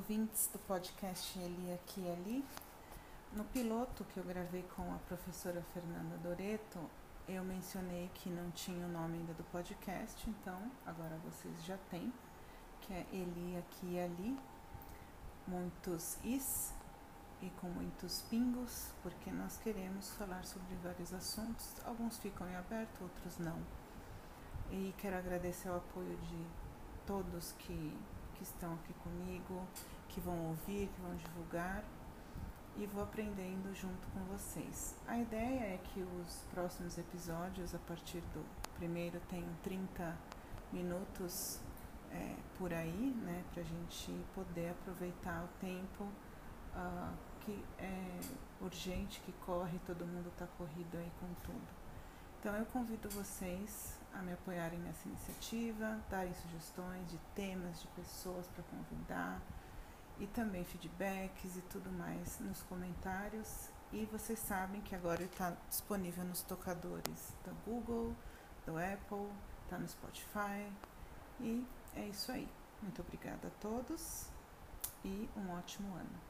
ouvintes do podcast Eli Aqui e Ali. No piloto que eu gravei com a professora Fernanda Doreto, eu mencionei que não tinha o nome ainda do podcast, então agora vocês já têm, que é Eli Aqui e Ali. Muitos is e com muitos pingos, porque nós queremos falar sobre vários assuntos. Alguns ficam em aberto, outros não. E quero agradecer o apoio de todos que que estão aqui comigo, que vão ouvir, que vão divulgar e vou aprendendo junto com vocês. A ideia é que os próximos episódios, a partir do primeiro, tenham 30 minutos é, por aí, né, para a gente poder aproveitar o tempo uh, que é urgente, que corre, todo mundo está corrido aí com tudo. Então eu convido vocês a me apoiarem nessa iniciativa, darem sugestões de temas, de pessoas para convidar e também feedbacks e tudo mais nos comentários. E vocês sabem que agora está disponível nos tocadores do Google, do Apple, está no Spotify. E é isso aí. Muito obrigada a todos e um ótimo ano.